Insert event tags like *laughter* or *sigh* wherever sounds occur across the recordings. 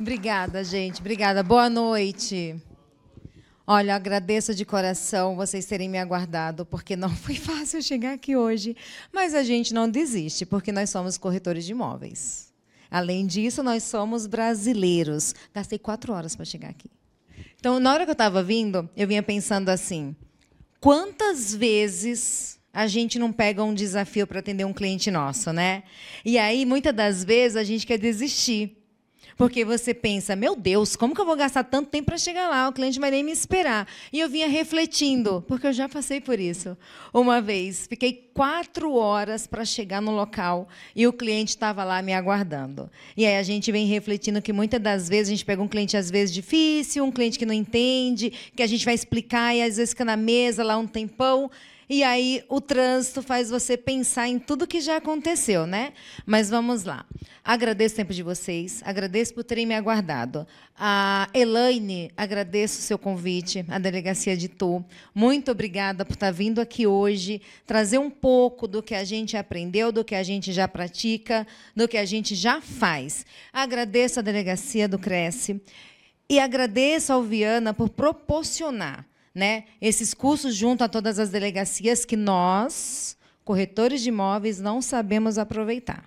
Obrigada, gente. Obrigada. Boa noite. Olha, agradeço de coração vocês terem me aguardado, porque não *laughs* foi fácil chegar aqui hoje. Mas a gente não desiste, porque nós somos corretores de imóveis. Além disso, nós somos brasileiros. Gastei quatro horas para chegar aqui. Então, na hora que eu estava vindo, eu vinha pensando assim: quantas vezes a gente não pega um desafio para atender um cliente nosso, né? E aí, muitas das vezes, a gente quer desistir. Porque você pensa, meu Deus, como que eu vou gastar tanto tempo para chegar lá? O cliente vai nem me esperar. E eu vinha refletindo, porque eu já passei por isso. Uma vez, fiquei quatro horas para chegar no local e o cliente estava lá me aguardando. E aí a gente vem refletindo que muitas das vezes a gente pega um cliente às vezes difícil, um cliente que não entende, que a gente vai explicar e às vezes fica na mesa lá um tempão. E aí o trânsito faz você pensar em tudo que já aconteceu, né? Mas vamos lá. Agradeço o tempo de vocês, agradeço por terem me aguardado. A Elaine, agradeço o seu convite, a delegacia de Tu. Muito obrigada por estar vindo aqui hoje, trazer um pouco do que a gente aprendeu, do que a gente já pratica, do que a gente já faz. Agradeço a delegacia do Cresce e agradeço ao Viana por proporcionar né, esses cursos junto a todas as delegacias que nós, corretores de imóveis, não sabemos aproveitar.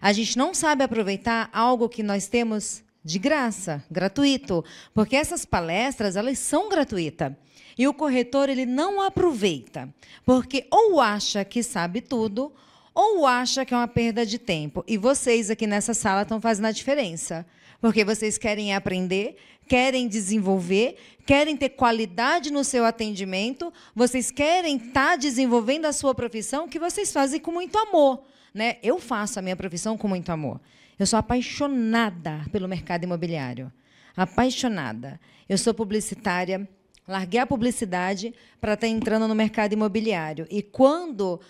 A gente não sabe aproveitar algo que nós temos de graça, gratuito, porque essas palestras elas são gratuitas. E o corretor ele não aproveita, porque ou acha que sabe tudo, ou acha que é uma perda de tempo. E vocês aqui nessa sala estão fazendo a diferença, porque vocês querem aprender, querem desenvolver, querem ter qualidade no seu atendimento, vocês querem estar tá desenvolvendo a sua profissão que vocês fazem com muito amor. Né? Eu faço a minha profissão com muito amor. Eu sou apaixonada pelo mercado imobiliário. Apaixonada. Eu sou publicitária, larguei a publicidade para estar tá entrando no mercado imobiliário. E quando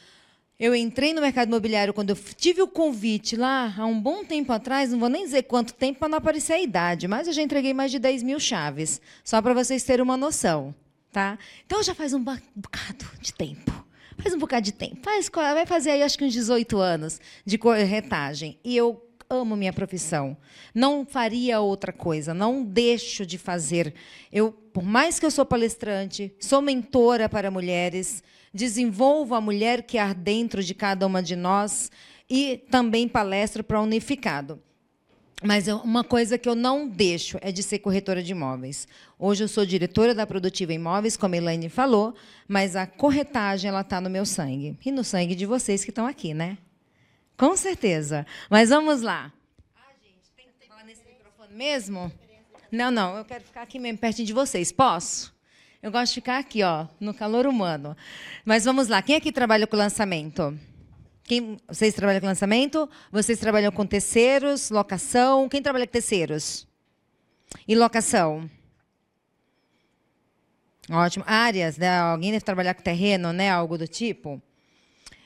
eu entrei no mercado imobiliário quando eu tive o convite lá há um bom tempo atrás, não vou nem dizer quanto tempo para não aparecer a idade, mas eu já entreguei mais de 10 mil chaves, só para vocês terem uma noção. Tá? Então já faz um bocado de tempo. Faz um bocado de tempo. Faz, vai fazer aí acho que uns 18 anos de corretagem. E eu amo minha profissão. Não faria outra coisa, não deixo de fazer. Eu, por mais que eu sou palestrante, sou mentora para mulheres, desenvolvo a mulher que há dentro de cada uma de nós e também palestro para Unificado. Mas uma coisa que eu não deixo é de ser corretora de imóveis. Hoje eu sou diretora da Produtiva Imóveis, como a Elaine falou, mas a corretagem ela está no meu sangue. E no sangue de vocês que estão aqui, né? Com certeza. Mas vamos lá. Ah, gente, tem que falar nesse microfone mesmo? Não, não, eu quero ficar aqui mesmo, pertinho de vocês. Posso? Eu gosto de ficar aqui, ó, no calor humano. Mas vamos lá. Quem aqui trabalha com lançamento? Quem, vocês trabalham com lançamento? Vocês trabalham com terceiros, locação? Quem trabalha com terceiros? E locação? Ótimo. Áreas, né? Alguém deve trabalhar com terreno, né? Algo do tipo?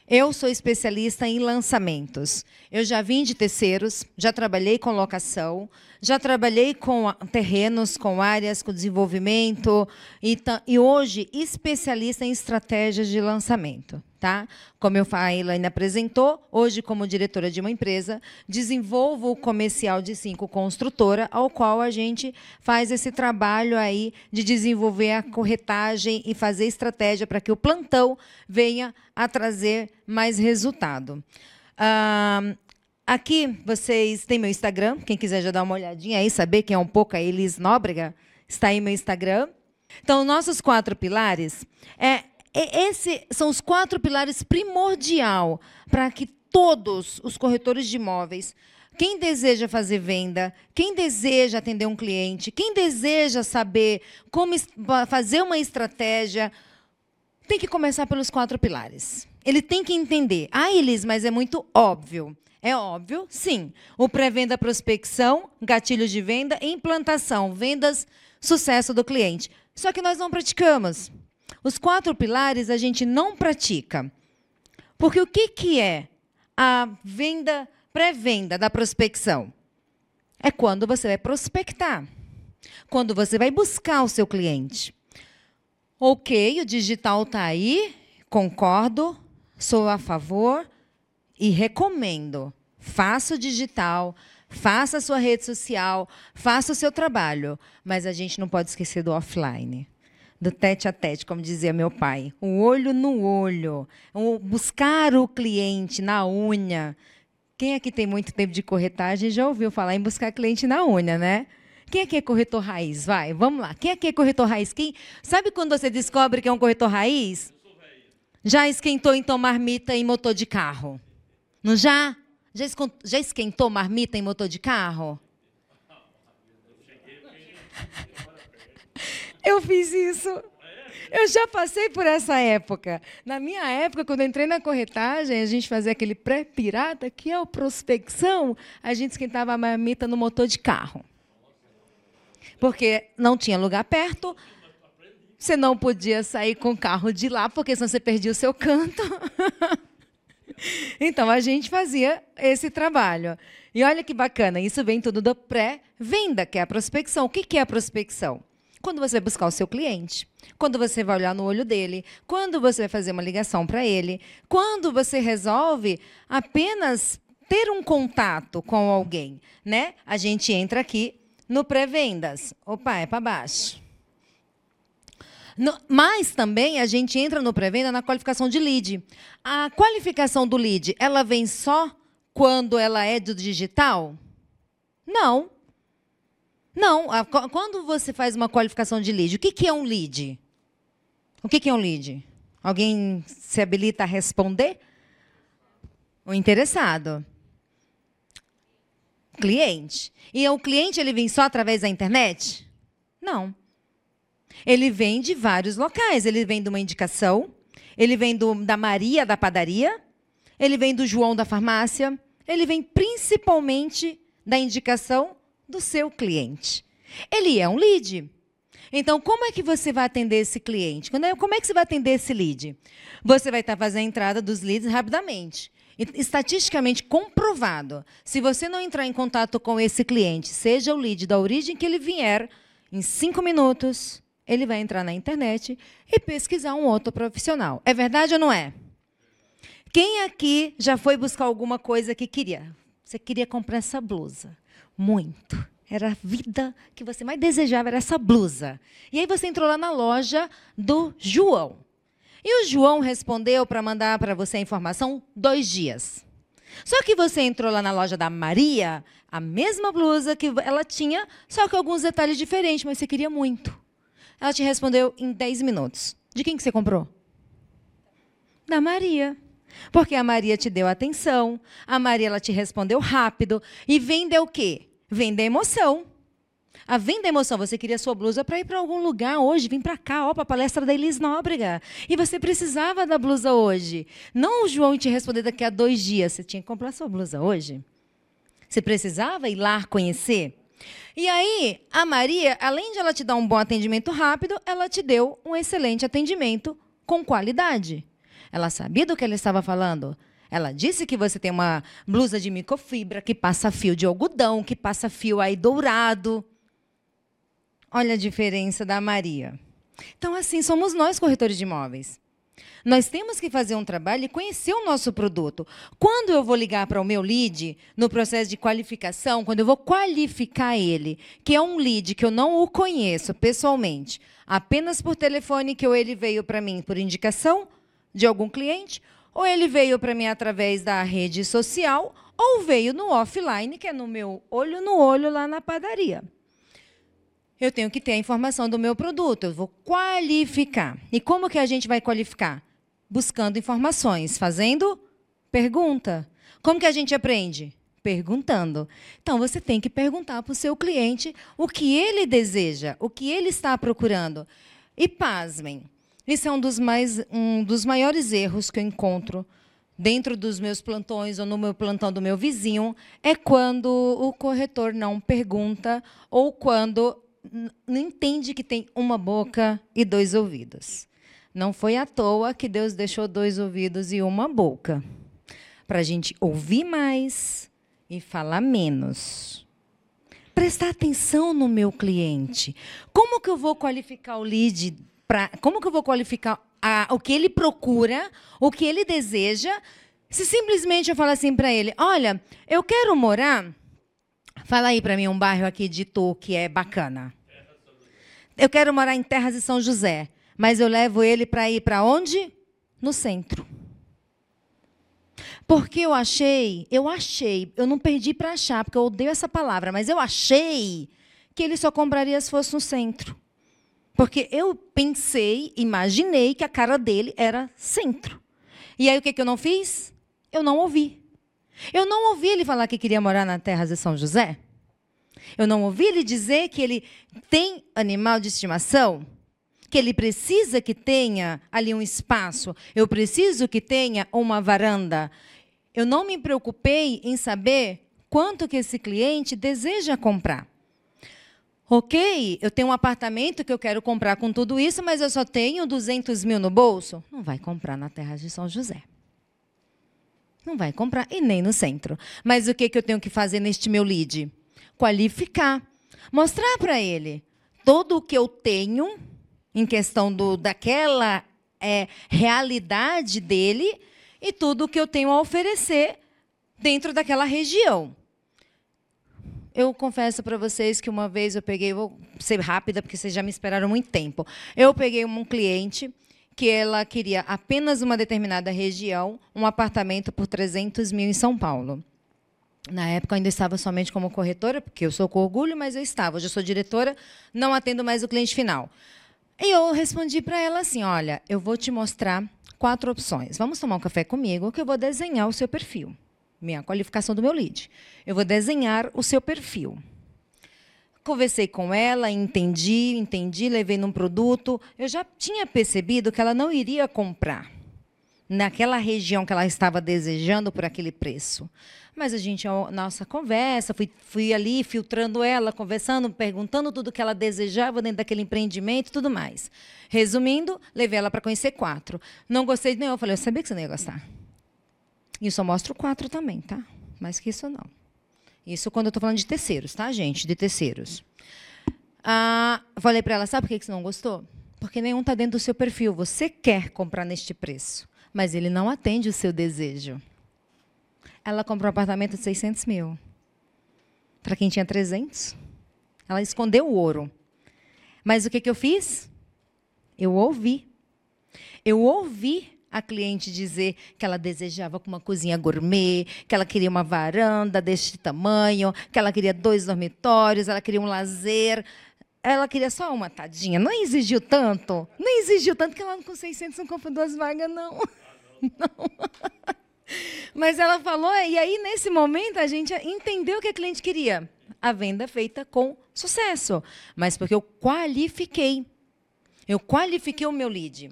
Eu sou especialista em lançamentos. Eu já vim de terceiros, já trabalhei com locação, já trabalhei com terrenos, com áreas, com desenvolvimento e, e hoje especialista em estratégias de lançamento. Tá? Como eu, a Elaine apresentou, hoje, como diretora de uma empresa, desenvolvo o comercial de cinco construtora, ao qual a gente faz esse trabalho aí de desenvolver a corretagem e fazer estratégia para que o plantão venha a trazer mais resultado. Ah, Aqui vocês têm meu Instagram, quem quiser já dar uma olhadinha aí, saber quem é um pouco a Elis Nóbrega, está aí meu Instagram. Então, nossos quatro pilares, é, é esse são os quatro pilares primordial para que todos os corretores de imóveis, quem deseja fazer venda, quem deseja atender um cliente, quem deseja saber como fazer uma estratégia, tem que começar pelos quatro pilares. Ele tem que entender. Ah, Elis, mas é muito óbvio. É óbvio, sim. O pré-venda, prospecção, gatilhos de venda, implantação, vendas, sucesso do cliente. Só que nós não praticamos. Os quatro pilares a gente não pratica. Porque o que, que é a venda, pré-venda da prospecção? É quando você vai prospectar. Quando você vai buscar o seu cliente. Ok, o digital está aí, concordo, sou a favor, e recomendo. Faça o digital, faça a sua rede social, faça o seu trabalho, mas a gente não pode esquecer do offline. Do tete a tete, como dizia meu pai. O olho no olho. O buscar o cliente na unha. Quem aqui tem muito tempo de corretagem já ouviu falar em buscar cliente na unha, né? Quem aqui é corretor raiz? Vai, vamos lá. Quem aqui é corretor raiz? Quem... Sabe quando você descobre que é um corretor raiz? Já esquentou então marmita em motor de carro? Não já? Já esquentou marmita em motor de carro? Eu *laughs* fiz isso. Eu já passei por essa época. Na minha época, quando eu entrei na corretagem, a gente fazia aquele pré-pirata, que é a prospecção, a gente esquentava a marmita no motor de carro. Porque não tinha lugar perto, você não podia sair com o carro de lá, porque senão você perdia o seu canto. *laughs* então, a gente fazia esse trabalho. E olha que bacana, isso vem tudo da pré-venda, que é a prospecção. O que é a prospecção? Quando você vai buscar o seu cliente, quando você vai olhar no olho dele, quando você vai fazer uma ligação para ele, quando você resolve apenas ter um contato com alguém, né? A gente entra aqui no pré-vendas. Opa, é para baixo. No, mas também a gente entra no pré-venda na qualificação de lead. A qualificação do lead, ela vem só quando ela é do digital? Não. Não. A, quando você faz uma qualificação de lead, o que, que é um lead? O que, que é um lead? Alguém se habilita a responder? O interessado. Cliente. E o cliente ele vem só através da internet? Não. Ele vem de vários locais. Ele vem de uma indicação, ele vem do, da Maria da padaria, ele vem do João da farmácia, ele vem principalmente da indicação do seu cliente. Ele é um lead. Então, como é que você vai atender esse cliente? É, como é que você vai atender esse lead? Você vai estar fazendo a entrada dos leads rapidamente. Estatisticamente comprovado. Se você não entrar em contato com esse cliente, seja o lead da origem que ele vier, em cinco minutos, ele vai entrar na internet e pesquisar um outro profissional. É verdade ou não é? Quem aqui já foi buscar alguma coisa que queria? Você queria comprar essa blusa. Muito. Era a vida que você mais desejava, era essa blusa. E aí você entrou lá na loja do João. E o João respondeu para mandar para você a informação dois dias. Só que você entrou lá na loja da Maria, a mesma blusa que ela tinha, só que alguns detalhes diferentes, mas você queria muito. Ela te respondeu em 10 minutos. De quem que você comprou? Da Maria. Porque a Maria te deu atenção, a Maria ela te respondeu rápido e vende o quê? Vende a emoção. A venda emoção, você queria sua blusa para ir para algum lugar hoje, vim para cá, ó, para a palestra da Elis Nóbrega. E você precisava da blusa hoje. Não o João te responder daqui a dois dias. Você tinha que comprar sua blusa hoje. Você precisava ir lá conhecer. E aí, a Maria, além de ela te dar um bom atendimento rápido, ela te deu um excelente atendimento com qualidade. Ela sabia do que ela estava falando. Ela disse que você tem uma blusa de microfibra que passa fio de algodão, que passa fio aí dourado. Olha a diferença da Maria. Então, assim, somos nós, corretores de imóveis. Nós temos que fazer um trabalho e conhecer o nosso produto. Quando eu vou ligar para o meu lead, no processo de qualificação, quando eu vou qualificar ele, que é um lead que eu não o conheço pessoalmente, apenas por telefone que ele veio para mim por indicação, de algum cliente, ou ele veio para mim através da rede social, ou veio no offline, que é no meu olho no olho lá na padaria. Eu tenho que ter a informação do meu produto, eu vou qualificar. E como que a gente vai qualificar? Buscando informações, fazendo pergunta. Como que a gente aprende? Perguntando. Então, você tem que perguntar para o seu cliente o que ele deseja, o que ele está procurando. E pasmem, isso é um dos, mais, um dos maiores erros que eu encontro dentro dos meus plantões ou no meu plantão do meu vizinho, é quando o corretor não pergunta ou quando não entende que tem uma boca e dois ouvidos. Não foi à toa que Deus deixou dois ouvidos e uma boca. Para a gente ouvir mais e falar menos. Prestar atenção no meu cliente. Como que eu vou qualificar o lead Como que eu vou qualificar a, o que ele procura, o que ele deseja, se simplesmente eu falar assim para ele: olha, eu quero morar Fala aí para mim um bairro aqui de Tu que é bacana. Eu quero morar em Terras de São José, mas eu levo ele para ir para onde? No centro. Porque eu achei, eu achei, eu não perdi para achar, porque eu odeio essa palavra, mas eu achei que ele só compraria se fosse no centro. Porque eu pensei, imaginei que a cara dele era centro. E aí o que, que eu não fiz? Eu não ouvi. Eu não ouvi ele falar que queria morar na terra de São José. Eu não ouvi ele dizer que ele tem animal de estimação, que ele precisa que tenha ali um espaço, eu preciso que tenha uma varanda. Eu não me preocupei em saber quanto que esse cliente deseja comprar. Ok, eu tenho um apartamento que eu quero comprar com tudo isso, mas eu só tenho 200 mil no bolso. Não vai comprar na terra de São José. Não vai comprar, e nem no centro. Mas o que, que eu tenho que fazer neste meu lead? Qualificar. Mostrar para ele todo o que eu tenho em questão do, daquela é, realidade dele e tudo o que eu tenho a oferecer dentro daquela região. Eu confesso para vocês que uma vez eu peguei, vou ser rápida porque vocês já me esperaram muito tempo. Eu peguei um cliente que ela queria apenas uma determinada região, um apartamento por 300 mil em São Paulo. Na época eu ainda estava somente como corretora, porque eu sou com orgulho, mas eu estava. Hoje eu sou diretora, não atendo mais o cliente final. E eu respondi para ela assim: olha, eu vou te mostrar quatro opções. Vamos tomar um café comigo, que eu vou desenhar o seu perfil, minha qualificação do meu lead. Eu vou desenhar o seu perfil. Conversei com ela, entendi, entendi, levei num produto. Eu já tinha percebido que ela não iria comprar naquela região que ela estava desejando por aquele preço. Mas a gente, a nossa conversa, fui, fui ali filtrando ela, conversando, perguntando tudo que ela desejava dentro daquele empreendimento e tudo mais. Resumindo, levei ela para conhecer quatro. Não gostei de nenhum. Eu falei, eu sabia que você não ia gostar. E eu só mostro quatro também, tá? Mais que isso, não. Isso quando eu estou falando de terceiros, tá, gente? De terceiros. Ah, falei para ela, sabe por que você não gostou? Porque nenhum está dentro do seu perfil. Você quer comprar neste preço, mas ele não atende o seu desejo. Ela comprou um apartamento de 600 mil. Para quem tinha 300. Ela escondeu o ouro. Mas o que, que eu fiz? Eu ouvi. Eu ouvi a cliente dizer que ela desejava uma cozinha gourmet, que ela queria uma varanda deste tamanho, que ela queria dois dormitórios, ela queria um lazer. Ela queria só uma tadinha. Não exigiu tanto. Não exigiu tanto que ela com 600 não compra duas vagas, não. *laughs* Não. Mas ela falou, e aí nesse momento a gente entendeu o que a cliente queria. A venda feita com sucesso. Mas porque eu qualifiquei. Eu qualifiquei o meu lead.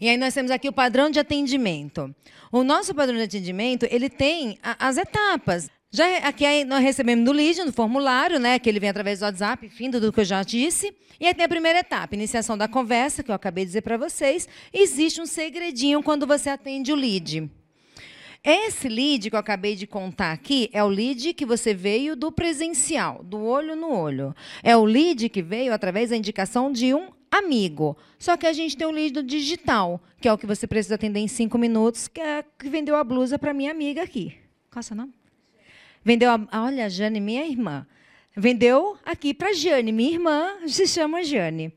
E aí nós temos aqui o padrão de atendimento. O nosso padrão de atendimento, ele tem a, as etapas. Já aqui nós recebemos do lead, no formulário, né, que ele vem através do WhatsApp, fim do que eu já disse. E aí tem a primeira etapa, iniciação da conversa, que eu acabei de dizer para vocês. Existe um segredinho quando você atende o lead. Esse lead que eu acabei de contar aqui é o lead que você veio do presencial, do olho no olho. É o lead que veio através da indicação de um amigo. Só que a gente tem o lead digital, que é o que você precisa atender em cinco minutos, que é que vendeu a blusa para minha amiga aqui. Qual é seu nome? Vendeu a. Olha, Jane, minha irmã. Vendeu aqui para Jane. Minha irmã se chama Jane.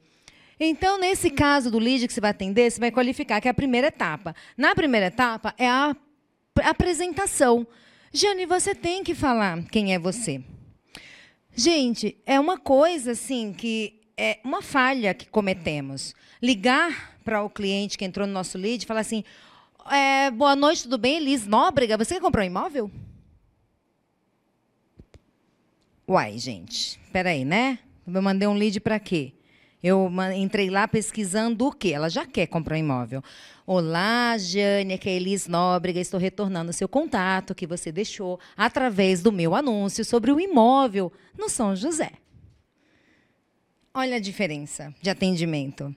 Então, nesse caso do lead que você vai atender, você vai qualificar, que é a primeira etapa. Na primeira etapa, é a apresentação. Jane, você tem que falar quem é você. Gente, é uma coisa assim que é uma falha que cometemos. Ligar para o cliente que entrou no nosso lead e falar assim: é, boa noite, tudo bem? Elis Nóbrega, você comprou um imóvel? Uai, gente, peraí, né? Eu mandei um lead para quê? Eu entrei lá pesquisando o quê? Ela já quer comprar um imóvel. Olá, Jane, aqui é Elis Nóbrega. Estou retornando o seu contato que você deixou através do meu anúncio sobre o imóvel no São José. Olha a diferença de atendimento.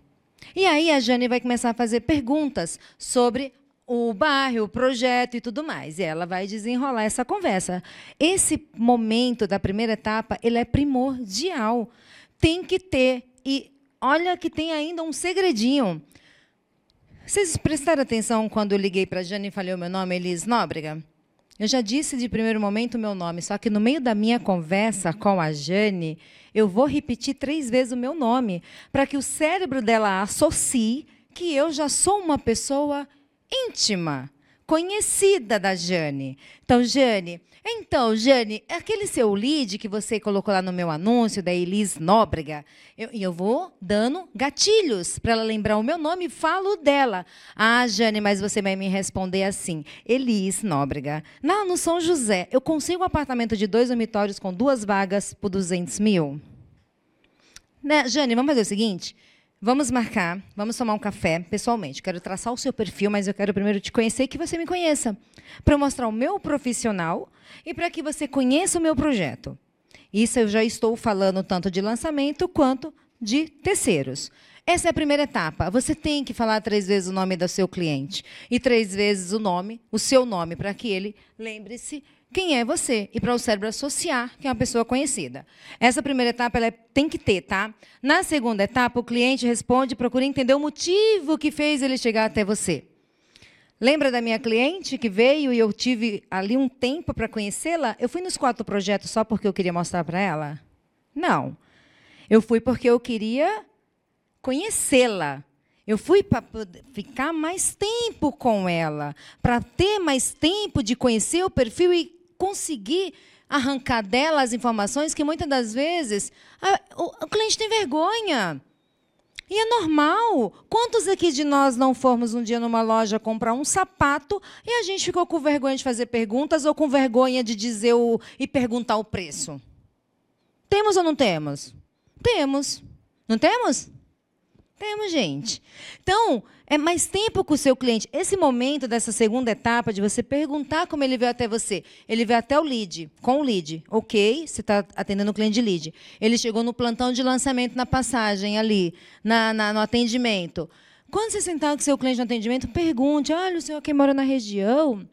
E aí a Jane vai começar a fazer perguntas sobre o bairro, o projeto e tudo mais. E ela vai desenrolar essa conversa. Esse momento da primeira etapa, ele é primordial. Tem que ter. E olha que tem ainda um segredinho. Vocês prestaram atenção quando eu liguei para a Jane e falei o meu nome, Elis Nóbrega? Eu já disse de primeiro momento o meu nome, só que no meio da minha conversa com a Jane, eu vou repetir três vezes o meu nome, para que o cérebro dela associe que eu já sou uma pessoa íntima, conhecida da Jane. Então, Jane, então, Jane, aquele seu lead que você colocou lá no meu anúncio da Elis Nóbrega, eu, eu vou dando gatilhos para ela lembrar o meu nome e falo dela. Ah, Jane, mas você vai me responder assim: Elis Nóbrega. Não, no São José, eu consigo um apartamento de dois dormitórios com duas vagas por 200 mil? Né, Jane, vamos fazer o seguinte? Vamos marcar, vamos tomar um café pessoalmente. Quero traçar o seu perfil, mas eu quero primeiro te conhecer e que você me conheça. Para mostrar o meu profissional e para que você conheça o meu projeto. Isso eu já estou falando tanto de lançamento quanto de terceiros. Essa é a primeira etapa. Você tem que falar três vezes o nome do seu cliente e três vezes o nome, o seu nome, para que ele lembre-se quem é você e para o cérebro associar que é uma pessoa conhecida. Essa primeira etapa ela é, tem que ter, tá? Na segunda etapa, o cliente responde e procura entender o motivo que fez ele chegar até você. Lembra da minha cliente que veio e eu tive ali um tempo para conhecê-la? Eu fui nos quatro projetos só porque eu queria mostrar para ela? Não. Eu fui porque eu queria conhecê-la. Eu fui para ficar mais tempo com ela, para ter mais tempo de conhecer o perfil e conseguir arrancar dela as informações que muitas das vezes a, o, o cliente tem vergonha. E é normal. Quantos aqui de nós não formos um dia numa loja comprar um sapato e a gente ficou com vergonha de fazer perguntas ou com vergonha de dizer o, e perguntar o preço? Temos ou não temos? Temos. Não temos? Temos, gente. Então, é mais tempo com o seu cliente. Esse momento dessa segunda etapa de você perguntar como ele veio até você. Ele veio até o lead, com o lead. Ok, você está atendendo o cliente de lead. Ele chegou no plantão de lançamento na passagem ali, na, na no atendimento. Quando você sentar com o seu cliente no atendimento, pergunte: olha, o senhor aqui mora na região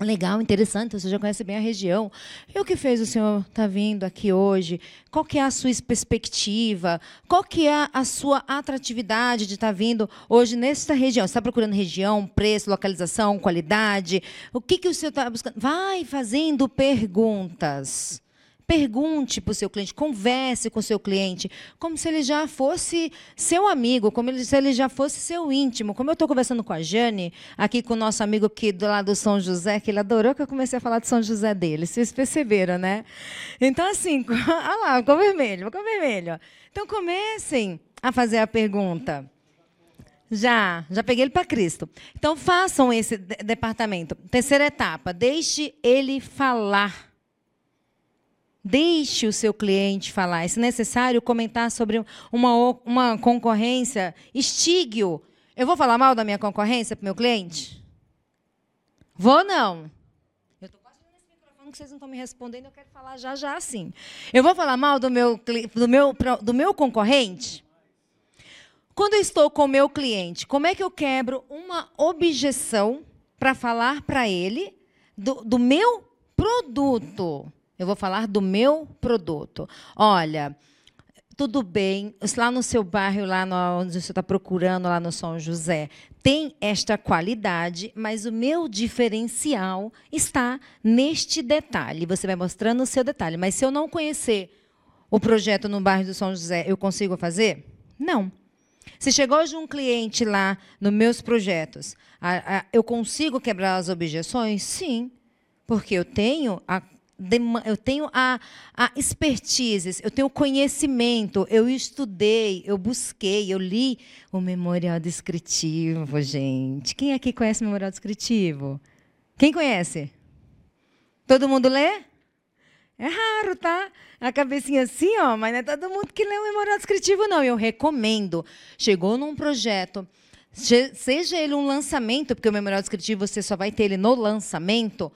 Legal, interessante, você já conhece bem a região. E o que fez o senhor estar tá vindo aqui hoje? Qual que é a sua perspectiva? Qual que é a sua atratividade de estar tá vindo hoje nesta região? Você está procurando região, preço, localização, qualidade? O que, que o senhor está buscando? Vai fazendo perguntas. Pergunte para o seu cliente, converse com o seu cliente, como se ele já fosse seu amigo, como se ele já fosse seu íntimo. Como eu estou conversando com a Jane, aqui com o nosso amigo aqui do lado do São José, que ele adorou que eu comecei a falar de São José dele. Vocês perceberam, né? Então, assim, *laughs* olha lá, ficou vermelho, ficou vermelho. Então, comecem a fazer a pergunta. Já, já peguei ele para Cristo. Então, façam esse departamento. Terceira etapa, deixe ele falar. Deixe o seu cliente falar. Se necessário, comentar sobre uma, uma concorrência, estigue-o. Eu vou falar mal da minha concorrência para o meu cliente? Vou não. Eu estou quase nesse microfone que vocês não estão me respondendo, eu quero falar já já assim. Eu vou falar mal do meu, do meu, do meu concorrente? Quando eu estou com o meu cliente, como é que eu quebro uma objeção para falar para ele do, do meu produto? Eu vou falar do meu produto. Olha, tudo bem, lá no seu bairro, lá onde você está procurando, lá no São José, tem esta qualidade, mas o meu diferencial está neste detalhe. Você vai mostrando o seu detalhe. Mas se eu não conhecer o projeto no bairro do São José, eu consigo fazer? Não. Se chegou hoje um cliente lá nos meus projetos, eu consigo quebrar as objeções? Sim, porque eu tenho a eu tenho a, a expertise, eu tenho conhecimento, eu estudei, eu busquei, eu li o memorial descritivo, gente. Quem aqui conhece o memorial descritivo? Quem conhece? Todo mundo lê? É raro, tá? A cabecinha assim, ó, mas não é todo mundo que lê o memorial descritivo, não. Eu recomendo. Chegou num projeto, seja ele um lançamento, porque o memorial descritivo você só vai ter ele no lançamento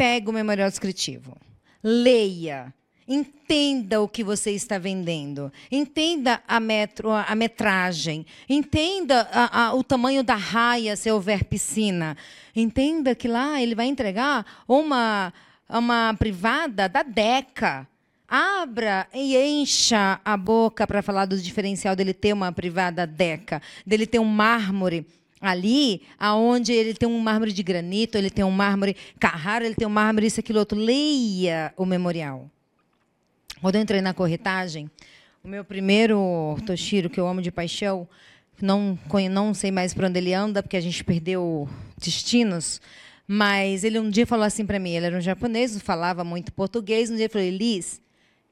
pega o memorial descritivo, leia, entenda o que você está vendendo, entenda a, metro, a metragem, entenda a, a, o tamanho da raia se houver piscina, entenda que lá ele vai entregar uma, uma privada da DECA. Abra e encha a boca para falar do diferencial dele ter uma privada DECA, dele ter um mármore ali, aonde ele tem um mármore de granito, ele tem um mármore Carrara, ele tem um mármore isso, aquilo, outro. Leia o memorial. Quando eu entrei na corretagem, o meu primeiro Toshiro, que eu amo de paixão, não, não sei mais para onde ele anda, porque a gente perdeu destinos, mas ele um dia falou assim para mim, ele era um japonês, falava muito português, um dia ele falou, Liz,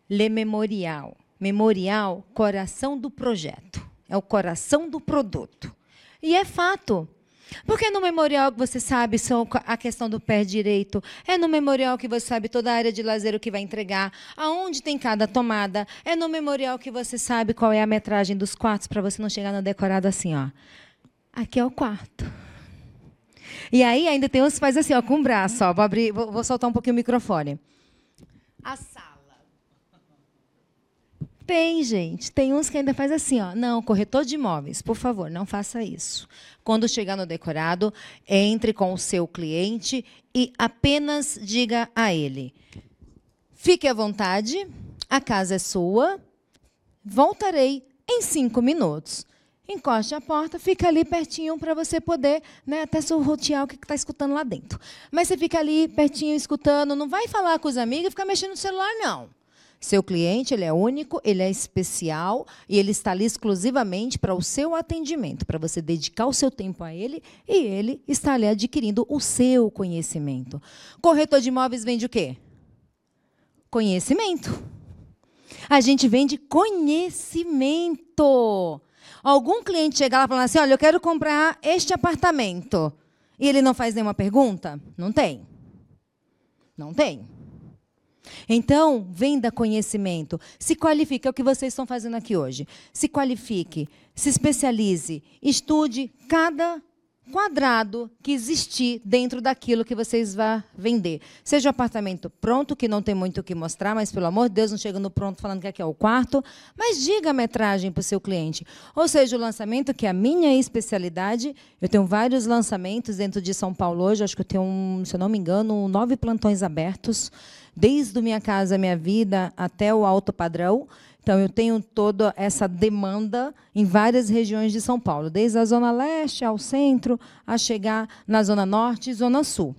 lê memorial. Memorial, coração do projeto. É o coração do produto. E é fato. Porque no memorial que você sabe a questão do pé direito, é no memorial que você sabe toda a área de lazer o que vai entregar, aonde tem cada tomada, é no memorial que você sabe qual é a metragem dos quartos para você não chegar no decorado assim, ó. Aqui é o quarto. E aí ainda tem uns que faz assim, ó, com o braço, ó, vou abrir, vou, vou soltar um pouquinho o microfone. A. Tem, gente. Tem uns que ainda faz assim, ó. Não, corretor de imóveis, por favor, não faça isso. Quando chegar no decorado, entre com o seu cliente e apenas diga a ele: fique à vontade, a casa é sua, voltarei em cinco minutos. Encoste a porta, fica ali pertinho para você poder né, até sorrotear o que está escutando lá dentro. Mas você fica ali pertinho escutando, não vai falar com os amigos e ficar mexendo no celular, não. Seu cliente ele é único, ele é especial e ele está ali exclusivamente para o seu atendimento, para você dedicar o seu tempo a ele e ele está ali adquirindo o seu conhecimento. Corretor de imóveis vende o quê? Conhecimento. A gente vende conhecimento. Algum cliente chega lá e fala assim: olha, eu quero comprar este apartamento. E ele não faz nenhuma pergunta? Não tem. Não tem. Então, venda conhecimento, se qualifique, é o que vocês estão fazendo aqui hoje. Se qualifique, se especialize, estude cada quadrado que existir dentro daquilo que vocês vão vender. Seja o apartamento pronto, que não tem muito o que mostrar, mas pelo amor de Deus, não chega no pronto falando que aqui é o quarto, mas diga a metragem para o seu cliente. Ou seja, o lançamento, que é a minha especialidade, eu tenho vários lançamentos dentro de São Paulo hoje, acho que eu tenho, se eu não me engano, nove plantões abertos desde Minha Casa Minha Vida até o Alto Padrão. Então, eu tenho toda essa demanda em várias regiões de São Paulo, desde a Zona Leste ao centro, a chegar na Zona Norte e Zona Sul.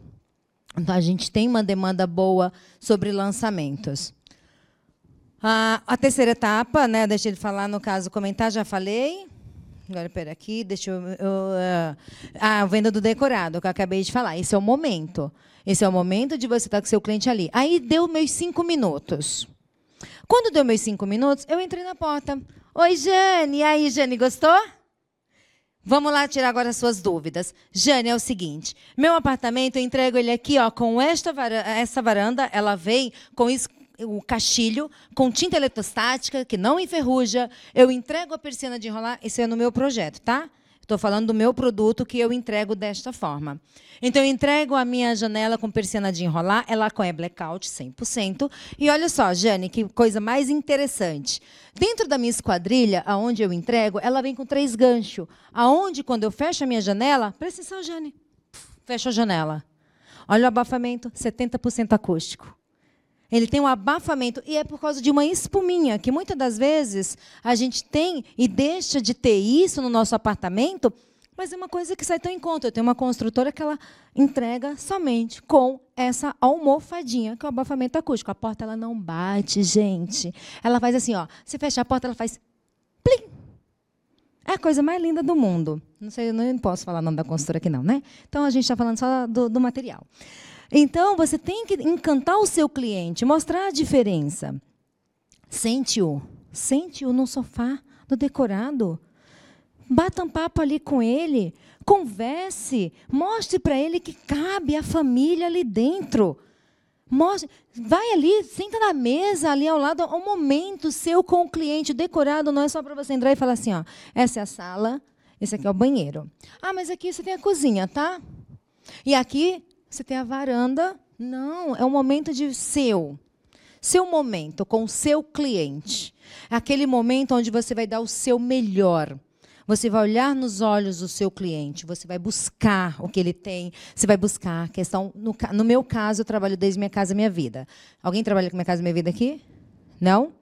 Então, a gente tem uma demanda boa sobre lançamentos. A, a terceira etapa, né, deixei de falar, no caso, comentar, já falei. Agora, espera aqui, deixa eu. eu uh, a venda do decorado, que eu acabei de falar. Esse é o momento. Esse é o momento de você estar com seu cliente ali. Aí deu meus cinco minutos. Quando deu meus cinco minutos, eu entrei na porta. Oi, Jane. E aí, Jane, gostou? Vamos lá tirar agora as suas dúvidas. Jane, é o seguinte: meu apartamento, eu entrego ele aqui ó, com esta varanda, essa varanda, ela vem com o caixilho, com tinta eletrostática, que não enferruja. Eu entrego a persiana de enrolar, isso é no meu projeto, tá? Estou falando do meu produto que eu entrego desta forma. Então, eu entrego a minha janela com persiana de enrolar, ela é blackout 100%. E olha só, Jane, que coisa mais interessante. Dentro da minha esquadrilha, aonde eu entrego, ela vem com três ganchos. Aonde, quando eu fecho a minha janela, presta atenção, Jane, fecho a janela. Olha o abafamento, 70% acústico. Ele tem um abafamento e é por causa de uma espuminha que muitas das vezes a gente tem e deixa de ter isso no nosso apartamento, mas é uma coisa que sai tão em conta. Eu tenho uma construtora que ela entrega somente com essa almofadinha, que é o abafamento acústico. A porta ela não bate, gente. Ela faz assim, ó. Você fecha a porta, ela faz plim. É a coisa mais linda do mundo. Não sei, eu não posso falar o nome da construtora aqui não, né? Então a gente está falando só do, do material. Então, você tem que encantar o seu cliente, mostrar a diferença. Sente-o. Sente-o no sofá, no decorado. Bata um papo ali com ele. Converse. Mostre para ele que cabe a família ali dentro. Mostre, vai ali, senta na mesa ali ao lado, um momento seu com o cliente. decorado não é só para você entrar e falar assim: ó, essa é a sala, esse aqui é o banheiro. Ah, mas aqui você tem a cozinha, tá? E aqui você tem a varanda. Não, é um momento de seu. Seu momento com o seu cliente. Aquele momento onde você vai dar o seu melhor. Você vai olhar nos olhos do seu cliente, você vai buscar o que ele tem, você vai buscar a questão. No, no meu caso, eu trabalho desde minha casa, minha vida. Alguém trabalha com minha casa, minha vida aqui? Não?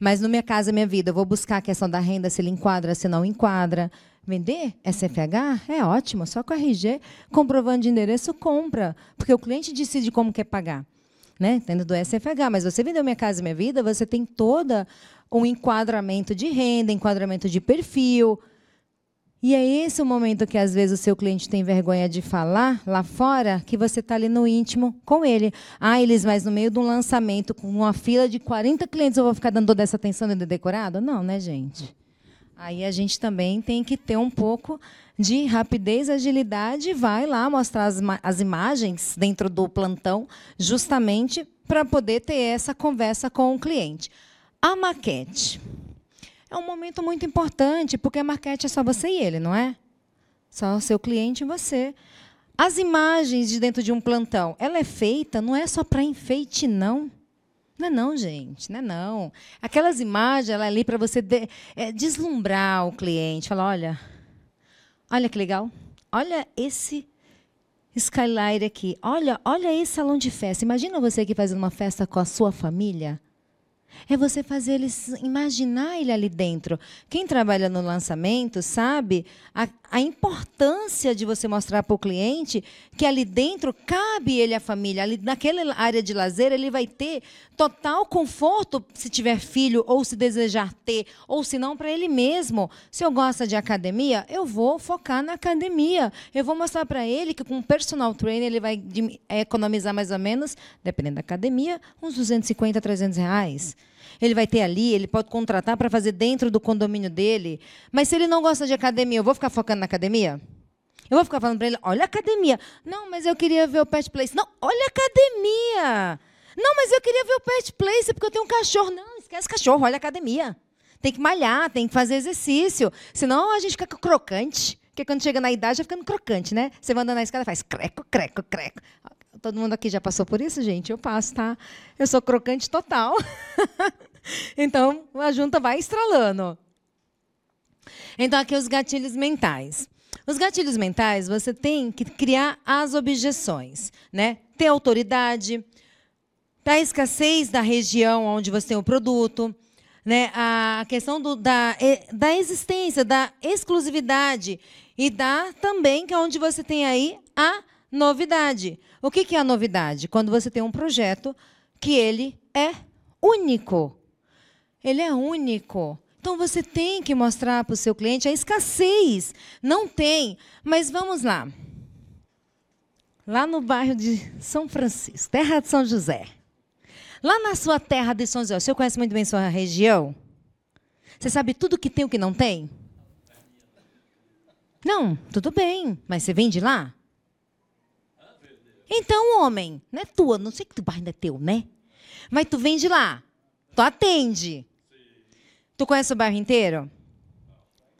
Mas no minha casa, minha vida, eu vou buscar a questão da renda, se ele enquadra, se não enquadra. Vender SFH é ótimo, só com RG, comprovando de endereço, compra, porque o cliente decide como quer pagar. Né? Tendo do SFH, mas você vendeu Minha Casa Minha Vida, você tem toda um enquadramento de renda, enquadramento de perfil, e é esse o momento que às vezes o seu cliente tem vergonha de falar lá fora, que você está ali no íntimo com ele. Ah, eles, mas no meio de um lançamento com uma fila de 40 clientes, eu vou ficar dando toda essa atenção de decorado? Não, né, gente? Aí a gente também tem que ter um pouco de rapidez, agilidade, vai lá mostrar as, as imagens dentro do plantão, justamente para poder ter essa conversa com o cliente. A maquete é um momento muito importante, porque a marketing é só você e ele, não é? Só o seu cliente e você. As imagens de dentro de um plantão, ela é feita não é só para enfeite, não. Não é não, gente, não é não. Aquelas imagens, ela é ali para você de, é, deslumbrar o cliente. Falar, olha, olha que legal. Olha esse skylight aqui. Olha, olha esse salão de festa. Imagina você aqui fazendo uma festa com a sua família. É você fazer eles imaginar ele ali dentro. Quem trabalha no lançamento sabe a, a importância de você mostrar para o cliente que ali dentro cabe ele a família. Ali naquela área de lazer ele vai ter total conforto se tiver filho ou se desejar ter, ou se não para ele mesmo. Se eu gosto de academia, eu vou focar na academia. Eu vou mostrar para ele que com um personal trainer ele vai economizar mais ou menos, dependendo da academia, uns 250, 300 reais. Ele vai ter ali, ele pode contratar para fazer dentro do condomínio dele. Mas se ele não gosta de academia, eu vou ficar focando na academia? Eu vou ficar falando para ele, olha a academia. Não, mas eu queria ver o pet place. Não, olha a academia. Não, mas eu queria ver o pet place porque eu tenho um cachorro. Não, esquece cachorro, olha a academia. Tem que malhar, tem que fazer exercício. Senão a gente fica crocante. Porque quando chega na idade, já ficando crocante, né? Você vai andando na escada faz creco, creco, creco. Todo mundo aqui já passou por isso, gente? Eu passo, tá? Eu sou crocante total. *laughs* então, a junta vai estralando. Então, aqui os gatilhos mentais. Os gatilhos mentais, você tem que criar as objeções, né? Ter autoridade, da escassez da região onde você tem o produto, né? a questão do, da, da existência, da exclusividade, e da também que é onde você tem aí a novidade. O que, que é a novidade? Quando você tem um projeto que ele é único. Ele é único. Então você tem que mostrar para o seu cliente a escassez. Não tem. Mas vamos lá. Lá no bairro de São Francisco, terra de São José. Lá na sua terra de São José, você conhece muito bem sua região? Você sabe tudo que tem e o que não tem? Não, tudo bem. Mas você vem de lá? Então, homem, não é tua, não sei que o bairro é teu, né? Mas tu vem de lá. Tu atende. Tu conhece o bairro inteiro?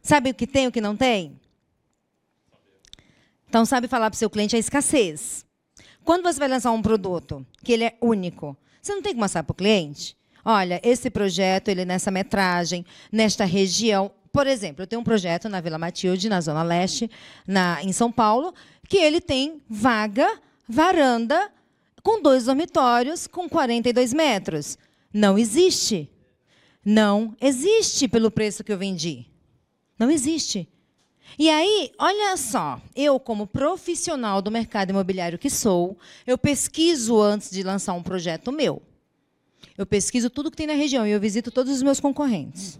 Sabe o que tem e o que não tem? Então, sabe falar para o seu cliente a escassez. Quando você vai lançar um produto que ele é único, você não tem que mostrar para o cliente? Olha, esse projeto, ele é nessa metragem, nesta região. Por exemplo, eu tenho um projeto na Vila Matilde, na Zona Leste, na, em São Paulo, que ele tem vaga, varanda, com dois dormitórios, com 42 metros. Não existe não existe pelo preço que eu vendi. Não existe. E aí, olha só, eu como profissional do mercado imobiliário que sou, eu pesquiso antes de lançar um projeto meu. Eu pesquiso tudo que tem na região e eu visito todos os meus concorrentes.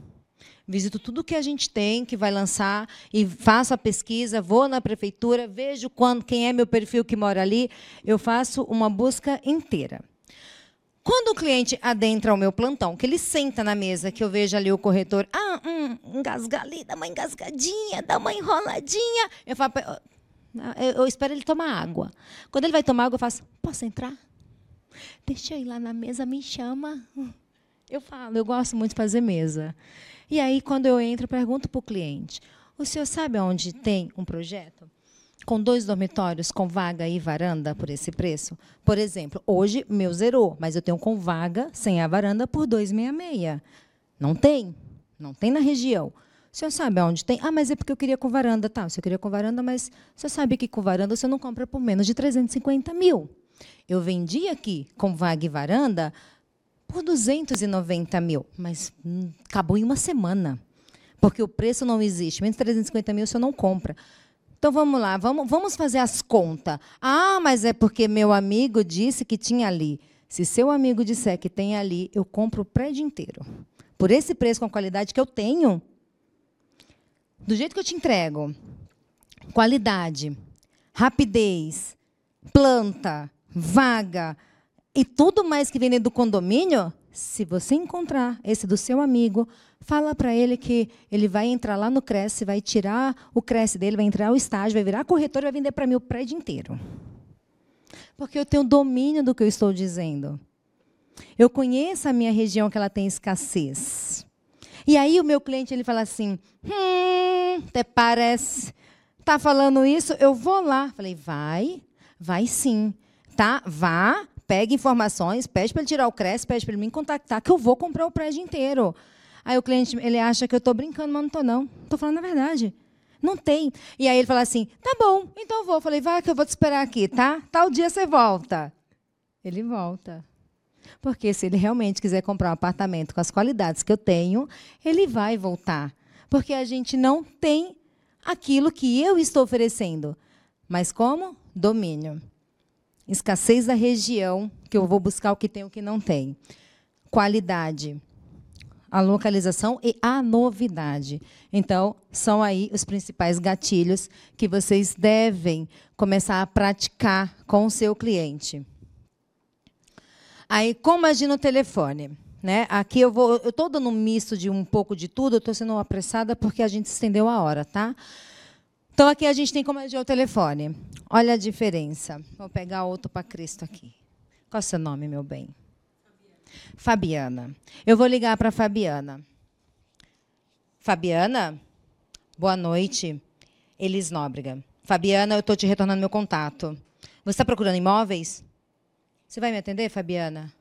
Visito tudo que a gente tem, que vai lançar, e faço a pesquisa, vou na prefeitura, vejo quando, quem é meu perfil que mora ali, eu faço uma busca inteira. Quando o cliente adentra o meu plantão, que ele senta na mesa, que eu vejo ali o corretor, ah, hum, engasga ali, dá uma engasgadinha, dá uma enroladinha. Eu falo, eu, eu espero ele tomar água. Quando ele vai tomar água, eu faço, posso entrar? Deixa eu ir lá na mesa, me chama. Eu falo, eu gosto muito de fazer mesa. E aí, quando eu entro, eu pergunto para o cliente, o senhor sabe onde tem um projeto? Com dois dormitórios com vaga e varanda por esse preço? Por exemplo, hoje meu zerou, mas eu tenho com vaga sem a varanda por 266. Não tem. Não tem na região. O senhor sabe aonde tem? Ah, mas é porque eu queria com varanda. Tá, você queria com varanda, mas você sabe que com varanda você não compra por menos de 350 mil. Eu vendi aqui com vaga e varanda por 290 mil, mas hum, acabou em uma semana. porque o preço não existe. Menos 350 mil o senhor não compra. Então vamos lá, vamos, vamos fazer as contas. Ah, mas é porque meu amigo disse que tinha ali. Se seu amigo disser que tem ali, eu compro o prédio inteiro. Por esse preço, com a qualidade que eu tenho, do jeito que eu te entrego, qualidade, rapidez, planta, vaga e tudo mais que vem do condomínio, se você encontrar esse do seu amigo, fala para ele que ele vai entrar lá no Cresce, vai tirar o Cresce dele, vai entrar o estágio, vai virar corretor e vai vender para mim o prédio inteiro. Porque eu tenho domínio do que eu estou dizendo. Eu conheço a minha região que ela tem escassez. E aí o meu cliente ele fala assim: "Hum, até parece tá falando isso, eu vou lá". Falei: "Vai, vai sim. Tá? Vá, pegue informações, pede para ele tirar o CRES, pede para ele me contactar, que eu vou comprar o prédio inteiro. Aí o cliente ele acha que eu estou brincando, mas não estou, não. Estou falando a verdade. Não tem. E aí ele fala assim: tá bom, então eu vou. Eu falei: vai que eu vou te esperar aqui, tá? Tal dia você volta. Ele volta. Porque se ele realmente quiser comprar um apartamento com as qualidades que eu tenho, ele vai voltar. Porque a gente não tem aquilo que eu estou oferecendo. Mas como? Domínio escassez da região, que eu vou buscar o que tem e o que não tem. Qualidade, a localização e a novidade. Então, são aí os principais gatilhos que vocês devem começar a praticar com o seu cliente. Aí, como agir no telefone? Né? Aqui eu vou, eu estou dando um misto de um pouco de tudo, eu estou sendo apressada porque a gente estendeu a hora, tá? Então, aqui a gente tem como agir o telefone. Olha a diferença. Vou pegar outro para Cristo aqui. Qual é o seu nome, meu bem? Fabiana. Eu vou ligar para Fabiana. Fabiana, boa noite. Elis Nóbrega. Fabiana, eu estou te retornando meu contato. Você está procurando imóveis? Você vai me atender, Fabiana?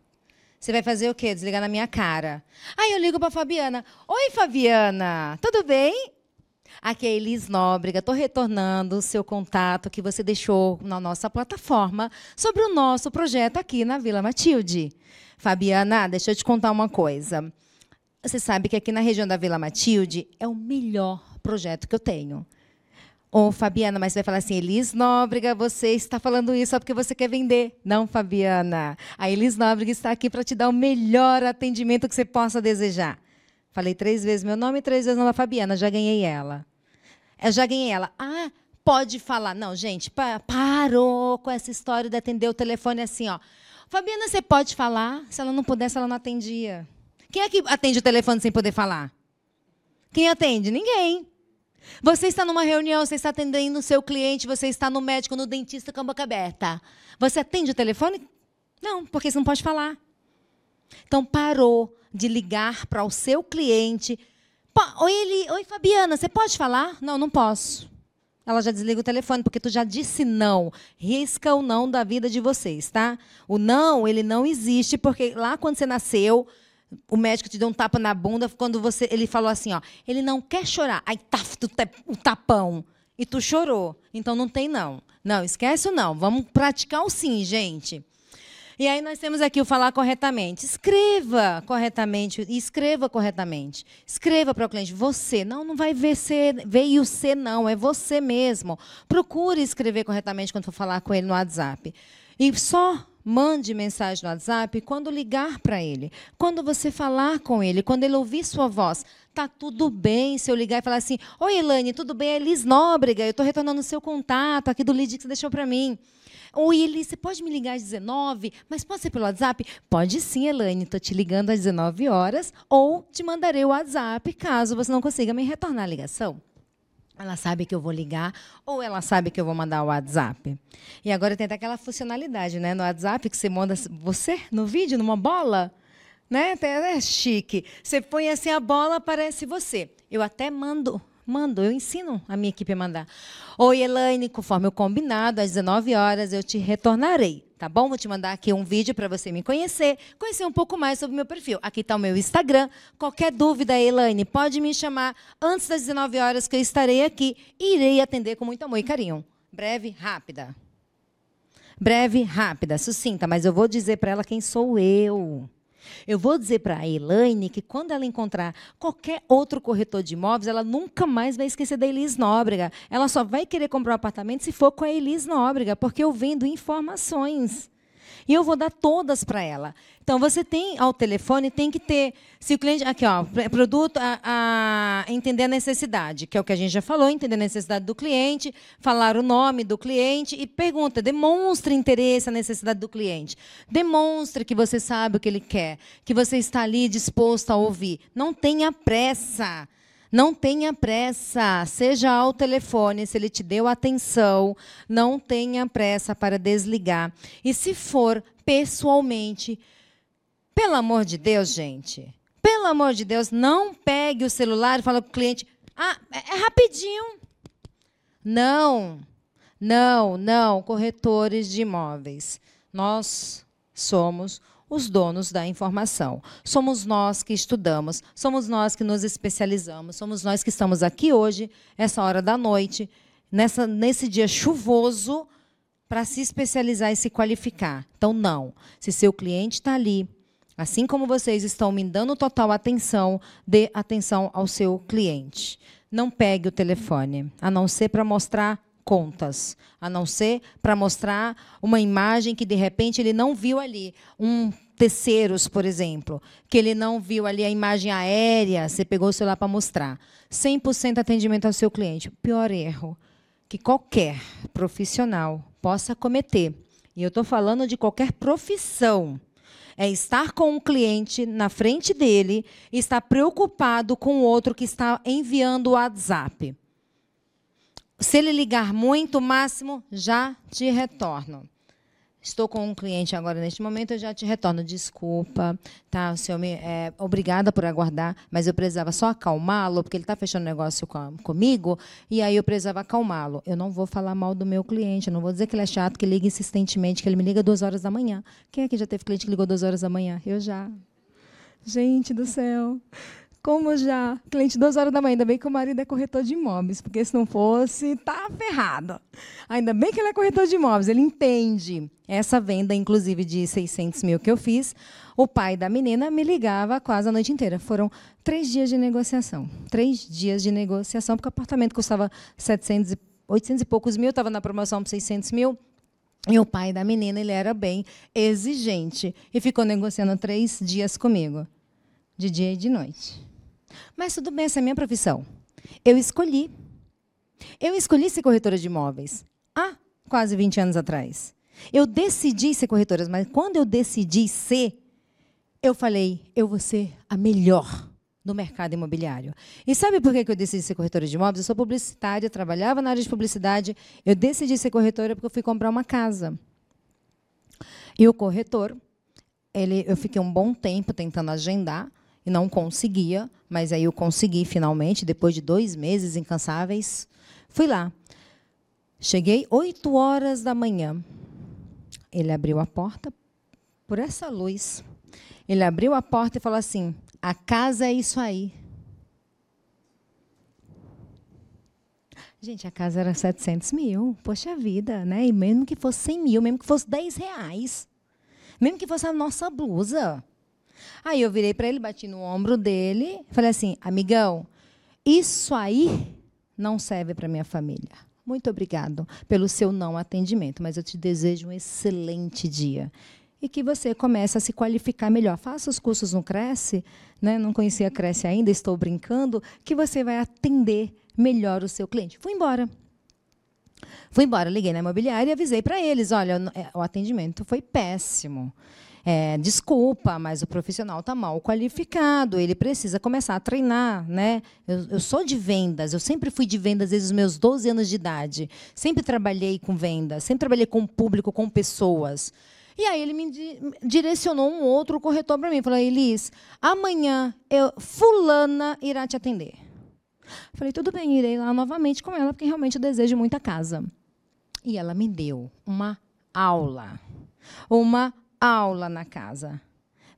Você vai fazer o quê? Desligar na minha cara. Aí eu ligo para Fabiana. Oi, Fabiana. Tudo bem? Aqui é Elis Nóbrega, estou retornando o seu contato que você deixou na nossa plataforma sobre o nosso projeto aqui na Vila Matilde. Fabiana, deixa eu te contar uma coisa. Você sabe que aqui na região da Vila Matilde é o melhor projeto que eu tenho. Ô, oh, Fabiana, mas você vai falar assim, Elis Nóbrega, você está falando isso só porque você quer vender. Não, Fabiana. A Elis Nóbrega está aqui para te dar o melhor atendimento que você possa desejar. Falei três vezes meu nome e três vezes o nome da Fabiana, já ganhei ela. Eu já ganhei ela. Ah, pode falar. Não, gente, pa parou com essa história de atender o telefone assim, ó. Fabiana, você pode falar? Se ela não pudesse, ela não atendia. Quem é que atende o telefone sem poder falar? Quem atende? Ninguém. Você está numa reunião, você está atendendo o seu cliente, você está no médico, no dentista com a boca aberta. Você atende o telefone? Não, porque você não pode falar. Então parou de ligar para o seu cliente. Oi, oi, Fabiana, você pode falar? Não, não posso. Ela já desliga o telefone, porque tu já disse não. Risca o não da vida de vocês, tá? O não, ele não existe, porque lá quando você nasceu, o médico te deu um tapa na bunda quando você, ele falou assim, ó, ele não quer chorar. Aí taf, o tapão. E tu chorou. Então não tem não. Não, esquece o não. Vamos praticar o sim, gente. E aí nós temos aqui o falar corretamente. Escreva corretamente escreva corretamente. Escreva para o cliente, você. Não, não vai ver C, veio C, não, é você mesmo. Procure escrever corretamente quando for falar com ele no WhatsApp. E só mande mensagem no WhatsApp quando ligar para ele. Quando você falar com ele, quando ele ouvir sua voz. Tá tudo bem se eu ligar e falar assim: Oi, Elaine, tudo bem? É Liz Nóbrega, eu estou retornando o seu contato aqui do lead que você deixou para mim. Oi, Eli, você pode me ligar às 19? Mas pode ser pelo WhatsApp? Pode sim, Elaine. Estou te ligando às 19 horas ou te mandarei o WhatsApp caso você não consiga me retornar a ligação. Ela sabe que eu vou ligar ou ela sabe que eu vou mandar o WhatsApp. E agora tem até aquela funcionalidade, né, no WhatsApp que você manda você no vídeo numa bola, né? É chique. Você põe assim a bola, aparece você. Eu até mando Mando, eu ensino a minha equipe a mandar. Oi, Elaine, conforme o combinado, às 19 horas eu te retornarei, tá bom? Vou te mandar aqui um vídeo para você me conhecer, conhecer um pouco mais sobre o meu perfil. Aqui está o meu Instagram. Qualquer dúvida, Elaine, pode me chamar antes das 19 horas que eu estarei aqui e irei atender com muito amor e carinho. Breve, rápida. Breve, rápida, sucinta, mas eu vou dizer para ela quem sou eu. Eu vou dizer para a Elaine que quando ela encontrar qualquer outro corretor de imóveis, ela nunca mais vai esquecer da Elis Nóbrega. Ela só vai querer comprar um apartamento se for com a Elis Nóbrega, porque eu vendo informações. E eu vou dar todas para ela. Então, você tem ao telefone, tem que ter. Se o cliente. Aqui, ó, produto, a, a, entender a necessidade, que é o que a gente já falou, entender a necessidade do cliente, falar o nome do cliente e pergunta, demonstre interesse a necessidade do cliente. Demonstre que você sabe o que ele quer, que você está ali disposto a ouvir. Não tenha pressa. Não tenha pressa, seja ao telefone, se ele te deu atenção, não tenha pressa para desligar. E se for pessoalmente, pelo amor de Deus, gente, pelo amor de Deus, não pegue o celular e fale para o cliente: ah, é, rapidinho. Não, não, não, corretores de imóveis. Nós somos os donos da informação. Somos nós que estudamos, somos nós que nos especializamos, somos nós que estamos aqui hoje, essa hora da noite, nessa, nesse dia chuvoso, para se especializar e se qualificar. Então, não. Se seu cliente está ali, assim como vocês estão me dando total atenção, dê atenção ao seu cliente. Não pegue o telefone, a não ser para mostrar contas, a não ser para mostrar uma imagem que de repente ele não viu ali, um terceiros, por exemplo, que ele não viu ali a imagem aérea, você pegou o celular para mostrar. 100% atendimento ao seu cliente. O pior erro que qualquer profissional possa cometer. E eu estou falando de qualquer profissão. É estar com um cliente na frente dele estar preocupado com o outro que está enviando o WhatsApp. Se ele ligar muito, máximo, já te retorno. Estou com um cliente agora neste momento, eu já te retorno. Desculpa, tá? O senhor me, é, obrigada por aguardar, mas eu precisava só acalmá-lo, porque ele está fechando negócio com, comigo, e aí eu precisava acalmá-lo. Eu não vou falar mal do meu cliente, eu não vou dizer que ele é chato, que liga insistentemente, que ele me liga duas horas da manhã. Quem aqui já teve cliente que ligou duas horas da manhã? Eu já. Gente do céu. Como já? Cliente duas horas da manhã. Ainda bem que o marido é corretor de imóveis, porque se não fosse, tá ferrado. Ainda bem que ele é corretor de imóveis, ele entende. Essa venda, inclusive, de 600 mil que eu fiz, o pai da menina me ligava quase a noite inteira. Foram três dias de negociação. Três dias de negociação, porque o apartamento custava 700, 800 e poucos mil, estava na promoção por 600 mil. E o pai da menina, ele era bem exigente. E ficou negociando três dias comigo, de dia e de noite. Mas tudo bem, essa é a minha profissão. Eu escolhi. Eu escolhi ser corretora de imóveis há quase 20 anos atrás. Eu decidi ser corretora, mas quando eu decidi ser, eu falei, eu vou ser a melhor no mercado imobiliário. E sabe por que eu decidi ser corretora de imóveis? Eu sou publicitária, trabalhava na área de publicidade. Eu decidi ser corretora porque eu fui comprar uma casa. E o corretor, ele, eu fiquei um bom tempo tentando agendar e não conseguia, mas aí eu consegui finalmente, depois de dois meses incansáveis. Fui lá. Cheguei 8 horas da manhã. Ele abriu a porta por essa luz. Ele abriu a porta e falou assim: A casa é isso aí. Gente, a casa era 700 mil. Poxa vida, né? E mesmo que fosse 100 mil, mesmo que fosse 10 reais, mesmo que fosse a nossa blusa, Aí eu virei para ele, bati no ombro dele, falei assim: amigão, isso aí não serve para minha família. Muito obrigado pelo seu não atendimento, mas eu te desejo um excelente dia. E que você comece a se qualificar melhor. Faça os cursos no Cresce, né? não conhecia a Cresce ainda, estou brincando, que você vai atender melhor o seu cliente. Fui embora. Fui embora, liguei na imobiliária e avisei para eles: olha, o atendimento foi péssimo é, desculpa, mas o profissional está mal qualificado, ele precisa começar a treinar. Né? Eu, eu, sou de vendas, eu sempre fui de vendas desde os meus 12 anos de idade. Sempre trabalhei com vendas, sempre trabalhei com público, com pessoas. E aí ele me direcionou um outro corretor para mim. Falou, Elis, amanhã eu, fulana irá te atender. Falei, tudo bem, irei lá novamente com ela, porque realmente eu desejo muita casa. E ela me deu uma aula. Uma aula na casa.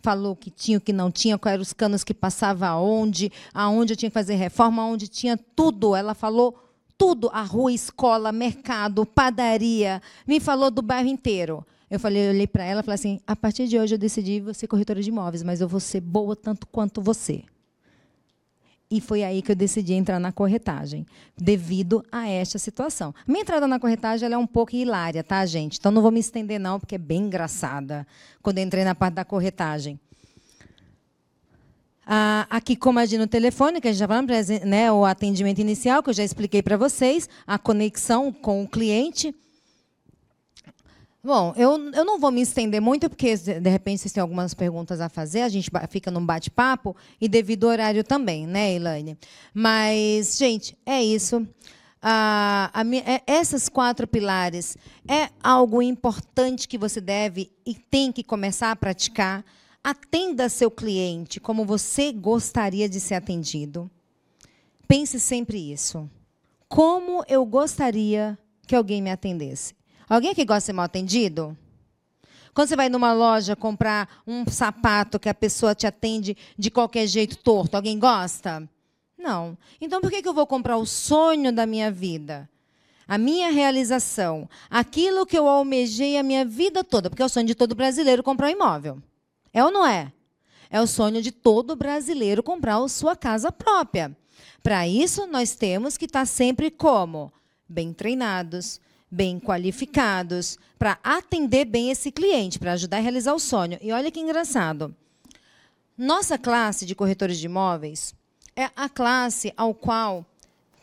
Falou que tinha, o que não tinha, quais eram os canos que passava aonde, aonde eu tinha que fazer reforma, aonde tinha tudo. Ela falou tudo, a rua, escola, mercado, padaria. Me falou do bairro inteiro. Eu falei, eu olhei para ela e falei assim: a partir de hoje eu decidi ser corretora de imóveis, mas eu vou ser boa tanto quanto você. E foi aí que eu decidi entrar na corretagem, devido a esta situação. Minha entrada na corretagem é um pouco hilária, tá, gente? Então não vou me estender, não, porque é bem engraçada quando entrei na parte da corretagem. Ah, aqui, como a no telefone, que a gente já falou, né, o atendimento inicial, que eu já expliquei para vocês, a conexão com o cliente. Bom, eu, eu não vou me estender muito, porque, de repente, vocês têm algumas perguntas a fazer, a gente fica num bate-papo, e devido ao horário também, né, Elaine? Mas, gente, é isso. Ah, a, é, essas quatro pilares é algo importante que você deve e tem que começar a praticar. Atenda seu cliente como você gostaria de ser atendido. Pense sempre isso. Como eu gostaria que alguém me atendesse? Alguém que gosta de ser mal atendido? Quando você vai numa loja comprar um sapato que a pessoa te atende de qualquer jeito torto, alguém gosta? Não. Então por que eu vou comprar o sonho da minha vida? A minha realização, aquilo que eu almejei a minha vida toda, porque é o sonho de todo brasileiro comprar um imóvel. É ou não é? É o sonho de todo brasileiro comprar a sua casa própria. Para isso, nós temos que estar sempre como? Bem treinados, bem qualificados, para atender bem esse cliente, para ajudar a realizar o sonho. E olha que engraçado. Nossa classe de corretores de imóveis é a classe ao qual,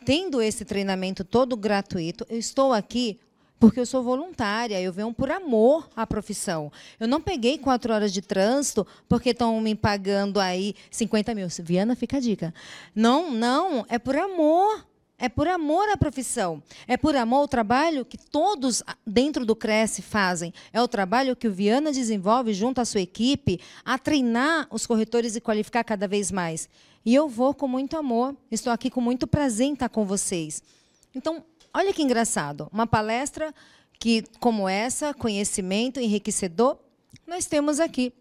tendo esse treinamento todo gratuito, eu estou aqui porque eu sou voluntária, eu venho por amor à profissão. Eu não peguei quatro horas de trânsito porque estão me pagando aí 50 mil. Viana, fica a dica. Não, não, é por amor. É por amor à profissão. É por amor ao trabalho que todos dentro do Cresce fazem. É o trabalho que o Viana desenvolve junto à sua equipe a treinar os corretores e qualificar cada vez mais. E eu vou com muito amor. Estou aqui com muito prazer em estar com vocês. Então, olha que engraçado. Uma palestra que, como essa, conhecimento enriquecedor, nós temos aqui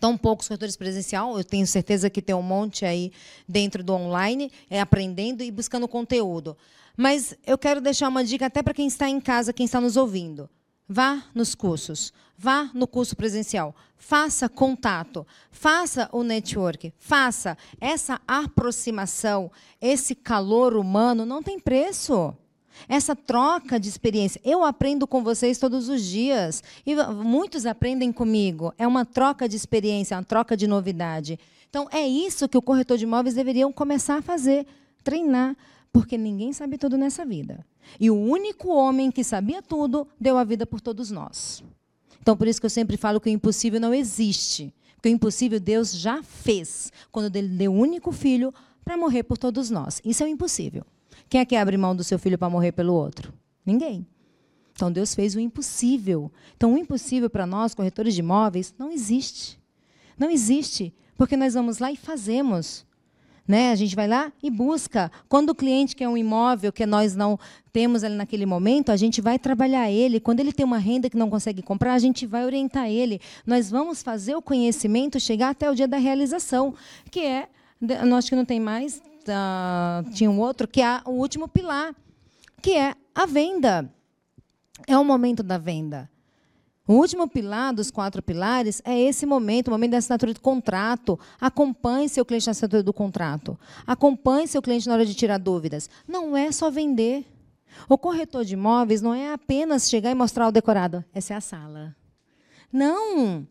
tão poucos corretores presencial, eu tenho certeza que tem um monte aí dentro do online, é, aprendendo e buscando conteúdo. Mas eu quero deixar uma dica até para quem está em casa, quem está nos ouvindo. Vá nos cursos, vá no curso presencial, faça contato, faça o network, faça essa aproximação, esse calor humano. Não tem preço essa troca de experiência. Eu aprendo com vocês todos os dias e muitos aprendem comigo. É uma troca de experiência, uma troca de novidade. Então, é isso que o corretor de imóveis deveriam começar a fazer, treinar, porque ninguém sabe tudo nessa vida. E o único homem que sabia tudo deu a vida por todos nós. Então, por isso que eu sempre falo que o impossível não existe. Porque o impossível Deus já fez, quando ele deu o único filho para morrer por todos nós. Isso é o impossível. Quem é que abre mão do seu filho para morrer pelo outro? Ninguém. Então Deus fez o impossível. Então o impossível para nós, corretores de imóveis, não existe. Não existe, porque nós vamos lá e fazemos. Né? A gente vai lá e busca. Quando o cliente quer um imóvel que nós não temos ali naquele momento, a gente vai trabalhar ele. Quando ele tem uma renda que não consegue comprar, a gente vai orientar ele. Nós vamos fazer o conhecimento chegar até o dia da realização, que é, nós que não tem mais, uh, tinha um outro, que é o último pilar, que é a venda. É o momento da venda. O último pilar dos quatro pilares é esse momento, o momento da assinatura do contrato. Acompanhe seu cliente na assinatura do contrato. Acompanhe seu cliente na hora de tirar dúvidas. Não é só vender. O corretor de imóveis não é apenas chegar e mostrar o decorado. Essa é a sala. Não.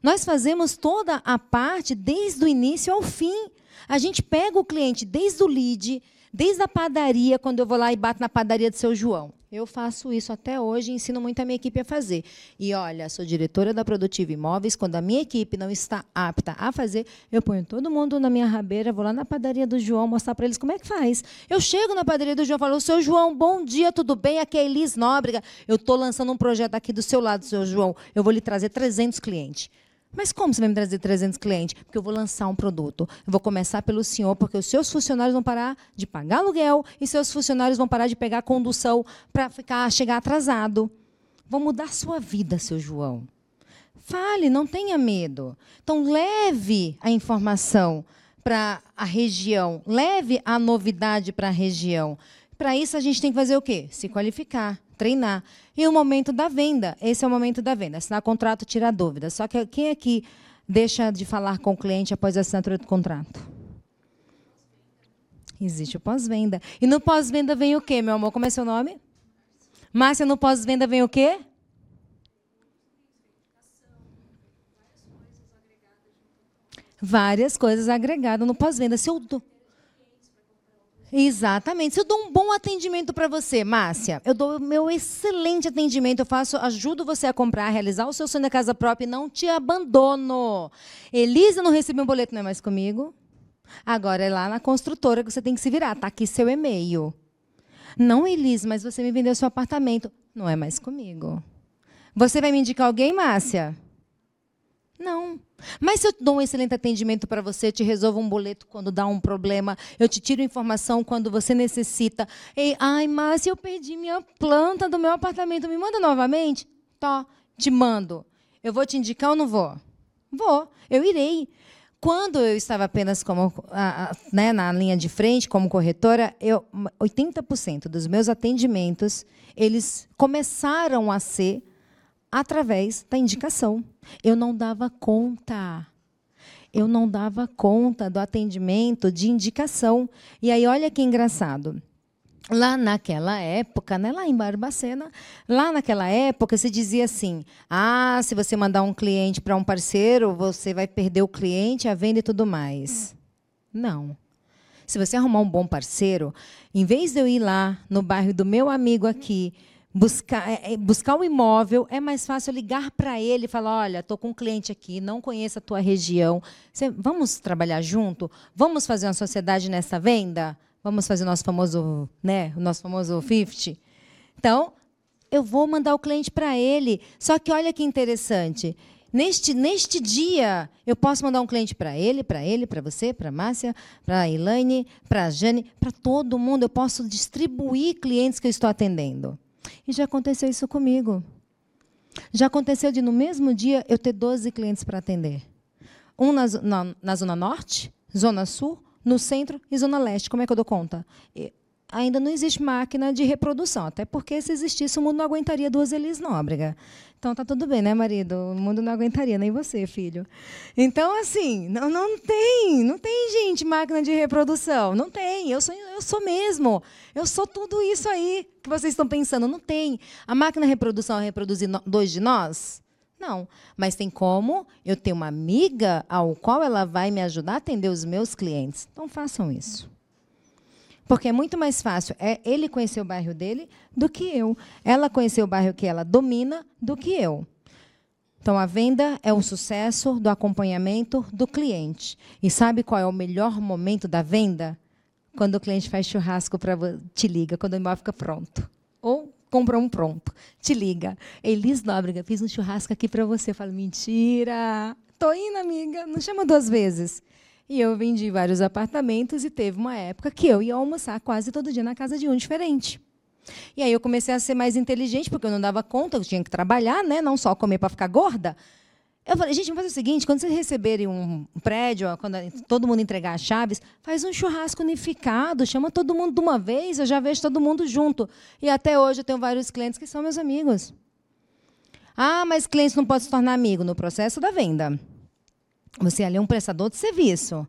Nós fazemos toda a parte desde o início ao fim. A gente pega o cliente desde o lead, desde a padaria, quando eu vou lá e bato na padaria do seu João. Eu faço isso até hoje ensino muito a minha equipe a fazer. E olha, sou diretora da Produtiva Imóveis. Quando a minha equipe não está apta a fazer, eu ponho todo mundo na minha rabeira, vou lá na padaria do João mostrar para eles como é que faz. Eu chego na padaria do João e falo: Seu João, bom dia, tudo bem? Aqui é Elis Nóbrega. Eu estou lançando um projeto aqui do seu lado, seu João. Eu vou lhe trazer 300 clientes. Mas como você vai me trazer 300 clientes? Porque eu vou lançar um produto. Eu vou começar pelo senhor, porque os seus funcionários vão parar de pagar aluguel e seus funcionários vão parar de pegar condução para ficar chegar atrasado. Vou mudar sua vida, seu João. Fale, não tenha medo. Então leve a informação para a região, leve a novidade para a região. Para isso a gente tem que fazer o quê? Se qualificar, treinar. E o momento da venda, esse é o momento da venda. Assinar contrato, tirar dúvida. Só que quem aqui deixa de falar com o cliente após a assinatura do contrato? Existe o pós-venda. E no pós-venda vem o quê, meu amor? Como é seu nome? Márcia, no pós-venda vem o quê? Várias coisas agregadas no pós-venda. Se eu. Exatamente. Se eu dou um bom atendimento para você, Márcia, eu dou meu excelente atendimento, eu faço, ajudo você a comprar, a realizar o seu sonho da casa própria e não te abandono. Elisa não recebeu um boleto, não é mais comigo? Agora é lá na construtora que você tem que se virar. Está aqui seu e-mail. Não, Elisa, mas você me vendeu seu apartamento. Não é mais comigo. Você vai me indicar alguém, Márcia? Não. Mas se eu dou um excelente atendimento para você, te resolvo um boleto quando dá um problema, eu te tiro informação quando você necessita. Ei, ai, Márcia, eu perdi minha planta do meu apartamento. Me manda novamente? Tó, te mando. Eu vou te indicar ou não vou? Vou, eu irei. Quando eu estava apenas como, né, na linha de frente, como corretora, eu, 80% dos meus atendimentos eles começaram a ser através da indicação. Eu não dava conta. Eu não dava conta do atendimento de indicação. E aí, olha que engraçado. Lá naquela época, né, lá em Barbacena, lá naquela época se dizia assim: ah, se você mandar um cliente para um parceiro, você vai perder o cliente, a venda e tudo mais. Não. Se você arrumar um bom parceiro, em vez de eu ir lá no bairro do meu amigo aqui, buscar, é, é, buscar um imóvel, é mais fácil ligar para ele e falar: olha, estou com um cliente aqui, não conheço a tua região. Você, vamos trabalhar junto? Vamos fazer uma sociedade nessa venda? Vamos fazer o nosso famoso, né, o nosso famoso 50? Então, eu vou mandar o cliente para ele. Só que olha que interessante. Neste, neste dia, eu posso mandar um cliente para ele, para ele, para você, para Márcia, para Elaine, para Jane, para todo mundo. Eu posso distribuir clientes que eu estou atendendo. E já aconteceu isso comigo. Já aconteceu de, no mesmo dia, eu ter 12 clientes para atender. Um na, na, na, Zona Norte, Zona Sul, no Centro e Zona Leste. Como é que eu dou conta? Ainda não existe máquina de reprodução, até porque se existisse o mundo não aguentaria duas Elis Nóbrega. Então tá tudo bem, né, marido? O mundo não aguentaria, nem você, filho. Então, assim, não, não tem, não tem, gente, máquina de reprodução. Não tem. Eu sou, eu sou mesmo. Eu sou tudo isso aí que vocês estão pensando. Não tem. A máquina de reprodução é reproduzir dois de nós? Não. Mas tem como eu ter uma amiga ao qual ela vai me ajudar a atender os meus clientes. Então façam isso. Porque é muito mais fácil é ele conhecer o bairro dele do que eu. Ela conhecer o bairro que ela domina do que eu. Então, a venda é o sucesso do acompanhamento do cliente. E sabe qual é o melhor momento da venda? Quando o cliente faz churrasco para te liga, quando o imóvel fica pronto. Ou compra um pronto. Te liga. Elis Nóbrega, fiz um churrasco aqui para você. Eu falo, mentira. Tô indo, amiga. Não chama duas vezes. E eu vendi vários apartamentos e teve uma época que eu ia almoçar quase todo dia na casa de um diferente. E aí eu comecei a ser mais inteligente, porque eu não dava conta, eu tinha que trabalhar, né? não só comer para ficar gorda. Eu falei, gente, vamos fazer o seguinte: quando vocês receberem um prédio, quando todo mundo entregar as chaves, faz um churrasco unificado, chama todo mundo de uma vez, eu já vejo todo mundo junto. E até hoje eu tenho vários clientes que são meus amigos. Ah, mas clientes não podem se tornar amigo no processo da venda. Você ali é um prestador de serviço.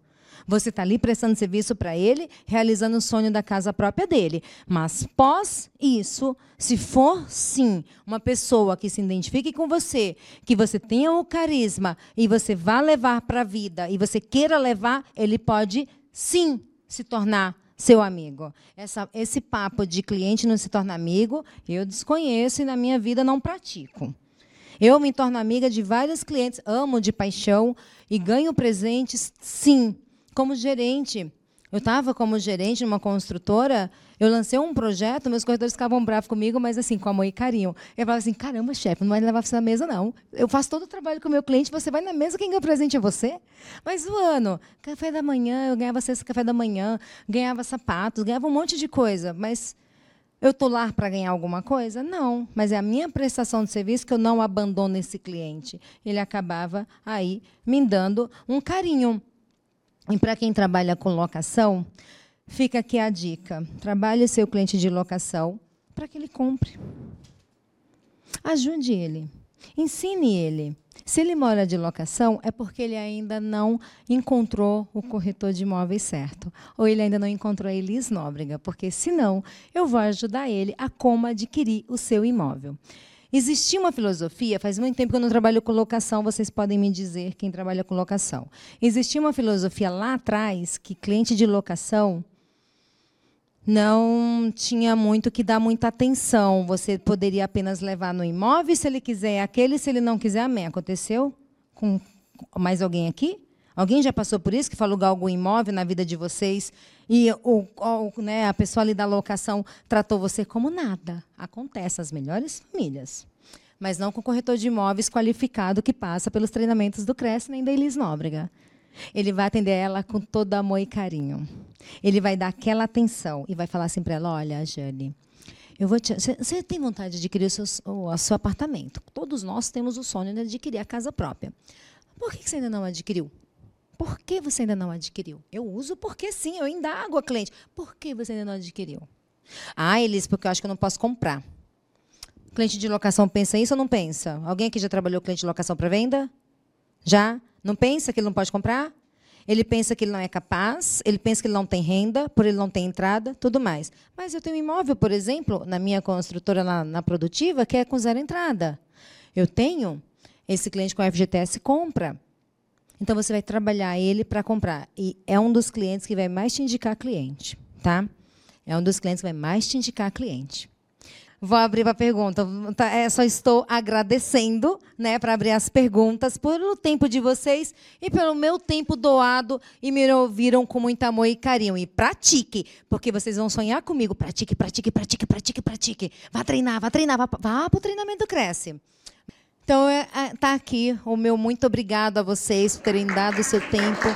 Você está ali prestando serviço para ele, realizando o sonho da casa própria dele. Mas pós isso, se for sim uma pessoa que se identifique com você, que você tenha o carisma e você vá levar para a vida e você queira levar, ele pode sim se tornar seu amigo. Essa, esse papo de cliente não se torna amigo, eu desconheço e na minha vida não pratico. Eu me torno amiga de vários clientes, amo de paixão e ganho presentes, sim, como gerente. Eu estava como gerente numa construtora, eu lancei um projeto, meus corretores ficavam bravos comigo, mas assim, com amor e carinho. Eu falava assim: caramba, chefe, não vai levar você na mesa, não. Eu faço todo o trabalho com o meu cliente, você vai na mesa, quem ganha o presente é você. Mas o ano, café da manhã, eu ganhava cesta café da manhã, ganhava sapatos, ganhava um monte de coisa, mas eu estou lá para ganhar alguma coisa? Não, mas é a minha prestação de serviço que eu não abandono esse cliente. Ele acabava aí me dando um carinho. E para quem trabalha com locação, fica aqui a dica: trabalhe seu cliente de locação para que ele compre. Ajude ele. Ensine ele. Se ele mora de locação, é porque ele ainda não encontrou o corretor de imóveis certo. Ou ele ainda não encontrou a Elis Nóbrega, porque senão eu vou ajudar ele a como adquirir o seu imóvel. Existia uma filosofia, faz muito tempo que eu não trabalho com locação, vocês podem me dizer quem trabalha com locação. Existia uma filosofia lá atrás que cliente de locação não tinha muito que dar muita atenção. Você poderia apenas levar no imóvel, se ele quiser aquele, se ele não quiser, amém. Aconteceu com mais alguém aqui? Alguém já passou por isso, que alugar algum imóvel na vida de vocês e o, o, né, a pessoa ali da locação tratou você como nada? Acontece nas melhores famílias. Mas não com corretor de imóveis qualificado que passa pelos treinamentos do Cresce nem da Elis Nóbrega. Ele vai atender ela com todo amor e carinho. Ele vai dar aquela atenção e vai falar assim para ela: Olha, Jane, eu vou te... Você tem vontade de adquirir o seu, o seu apartamento? Todos nós temos o sonho de adquirir a casa própria. Por que você ainda não adquiriu? Por que você ainda não adquiriu? Eu uso porque sim, eu indago a cliente. Por que você ainda não adquiriu? Ah, Elis, porque eu acho que eu não posso comprar. Cliente de locação pensa isso ou não pensa? Alguém aqui já trabalhou cliente de locação para venda? Já? Não pensa que ele não pode comprar? Ele pensa que ele não é capaz, ele pensa que ele não tem renda, por ele não tem entrada, tudo mais. Mas eu tenho um imóvel, por exemplo, na minha construtora na, na produtiva, que é com zero entrada. Eu tenho, esse cliente com FGTS compra. Então você vai trabalhar ele para comprar. E é um dos clientes que vai mais te indicar cliente. Tá? É um dos clientes que vai mais te indicar cliente. Vou abrir para pergunta. Tá, é, só estou agradecendo né, para abrir as perguntas pelo tempo de vocês e pelo meu tempo doado e me ouviram com muito amor e carinho. E pratique, porque vocês vão sonhar comigo. Pratique, pratique, pratique, pratique, pratique. Vá treinar, vá treinar, vá, vá para o treinamento Cresce. Então, está é, é, aqui o meu muito obrigado a vocês por terem dado o seu tempo